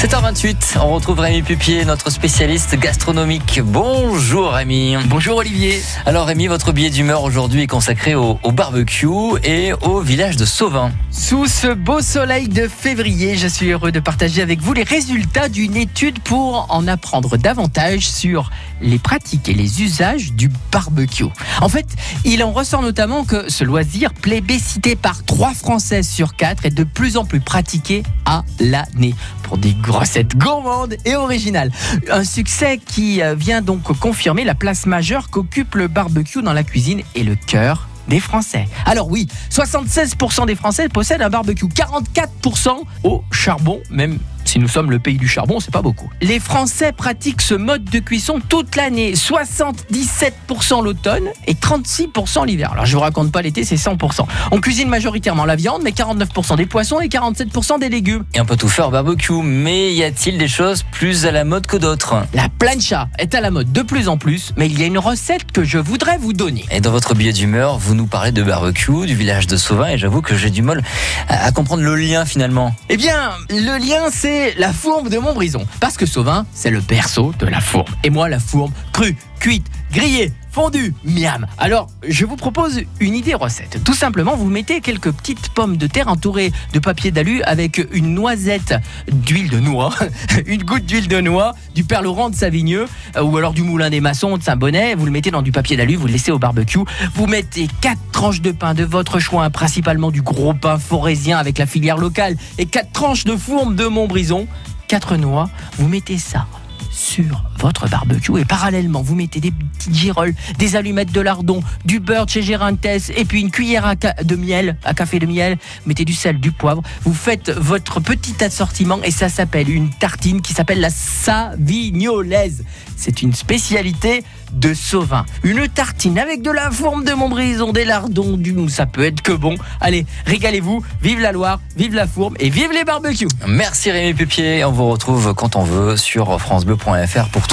7h28, on retrouve Rémi Pupier, notre spécialiste gastronomique. Bonjour Rémi. Bonjour Olivier. Alors Rémi, votre billet d'humeur aujourd'hui est consacré au, au, barbecue et au village de Sauvin. Sous ce beau soleil de février, je suis heureux de partager avec vous les résultats d'une étude pour en apprendre davantage sur les pratiques et les usages du barbecue. En fait, il en ressort notamment que ce loisir plébiscité par 3 Français sur 4 est de plus en plus pratiqué à l'année pour des recettes gourmandes et originales. Un succès qui euh, vient donc confirmer la place majeure qu'occupe le barbecue dans la cuisine et le cœur des Français. Alors oui, 76% des Français possèdent un barbecue, 44% au charbon, même si nous sommes le pays du charbon, c'est pas beaucoup. Les Français pratiquent ce mode de cuisson toute l'année, 77% l'automne et 36% l'hiver. Alors je vous raconte pas l'été, c'est 100%. On cuisine majoritairement la viande, mais 49% des poissons et 47% des légumes. Et on peut tout faire au barbecue, mais y a-t-il des choses plus à la mode que d'autres? La plancha est à la mode de plus en plus, mais il y a une recette que je voudrais vous donner. Et dans votre billet d'humeur, vous nous parlez de barbecue, du village de Sauvin, et j'avoue que j'ai du mal à, à comprendre le lien finalement. Eh bien, le lien c'est la fourme de Montbrison. Parce que Sauvin, c'est le berceau de la fourme. Et moi, la fourme, crue, cuite, grillée, fondue, miam. Alors, je vous propose une idée recette. Tout simplement, vous mettez quelques petites pommes de terre entourées de papier d'alu avec une noisette d'huile de noix, une goutte d'huile de noix, du père Laurent de Savigneux ou alors du moulin des maçons de Saint-Bonnet. Vous le mettez dans du papier d'alu, vous le laissez au barbecue. Vous mettez quatre tranches de pain de votre choix, principalement du gros pain forésien avec la filière locale et quatre tranches de fourme de Montbrison, quatre noix. Vous mettez ça sur votre barbecue et parallèlement vous mettez des petites girolles, des allumettes de lardon, du beurre de chez Gérintes et puis une cuillère à de miel, à café de miel, mettez du sel, du poivre, vous faites votre petit assortiment et ça s'appelle une tartine qui s'appelle la savignolaise. C'est une spécialité de Sauvin. Une tartine avec de la fourme de Montbrison, des lardons, du ça peut être que bon. Allez, régalez-vous, vive la Loire, vive la fourme et vive les barbecues. Merci Rémi Pupier, on vous retrouve quand on veut sur francebleu.fr pour